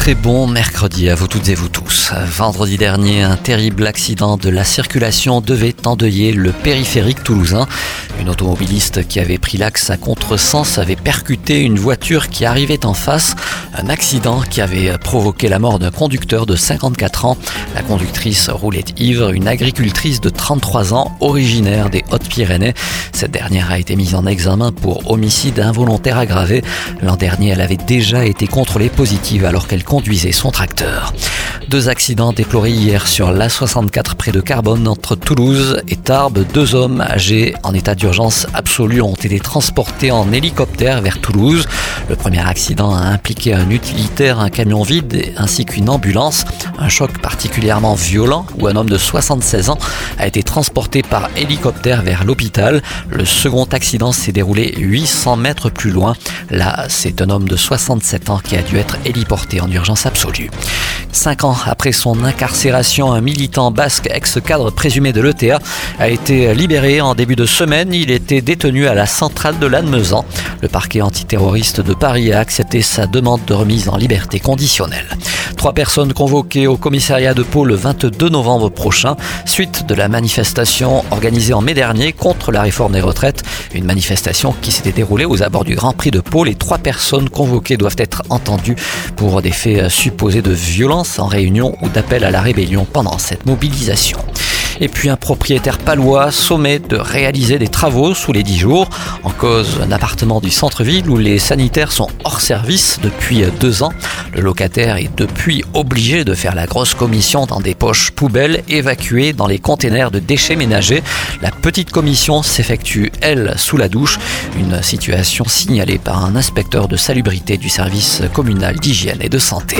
Très bon mercredi à vous toutes et vous tous. Vendredi dernier, un terrible accident de la circulation devait endeuiller le périphérique toulousain. Une automobiliste qui avait pris l'axe à contresens avait percuté une voiture qui arrivait en face. Un accident qui avait provoqué la mort d'un conducteur de 54 ans. La conductrice roulait ivre, une agricultrice de 33 ans, originaire des Hautes-Pyrénées. Cette dernière a été mise en examen pour homicide involontaire aggravé. L'an dernier, elle avait déjà été contrôlée positive alors qu'elle conduisait son tracteur. Deux accidents déplorés hier sur l'A64 près de Carbone entre Toulouse et Tarbes. Deux hommes âgés en état d'urgence absolue ont été transportés en hélicoptère vers Toulouse. Le premier accident a impliqué un utilitaire, un camion vide ainsi qu'une ambulance. Un choc particulièrement violent où un homme de 76 ans a été transporté par hélicoptère vers l'hôpital. Le second accident s'est déroulé 800 mètres plus loin. Là, c'est un homme de 67 ans qui a dû être héliporté en urgence urgence absolue. Cinq ans après son incarcération, un militant basque ex-cadre présumé de l'ETA a été libéré en début de semaine. Il était détenu à la centrale de Lannemezan. Le parquet antiterroriste de Paris a accepté sa demande de remise en liberté conditionnelle. Trois personnes convoquées au commissariat de Pau le 22 novembre prochain, suite de la manifestation organisée en mai dernier contre la réforme des retraites. Une manifestation qui s'était déroulée aux abords du Grand Prix de Pau. Les trois personnes convoquées doivent être entendues pour des faits supposés de violence en réunion ou d'appel à la rébellion pendant cette mobilisation. Et puis un propriétaire palois sommet de réaliser des travaux sous les 10 jours. En cause, un appartement du centre-ville où les sanitaires sont hors service depuis deux ans. Le locataire est depuis obligé de faire la grosse commission dans des poches poubelles évacuées dans les containers de déchets ménagers. La petite commission s'effectue, elle, sous la douche. Une situation signalée par un inspecteur de salubrité du service communal d'hygiène et de santé.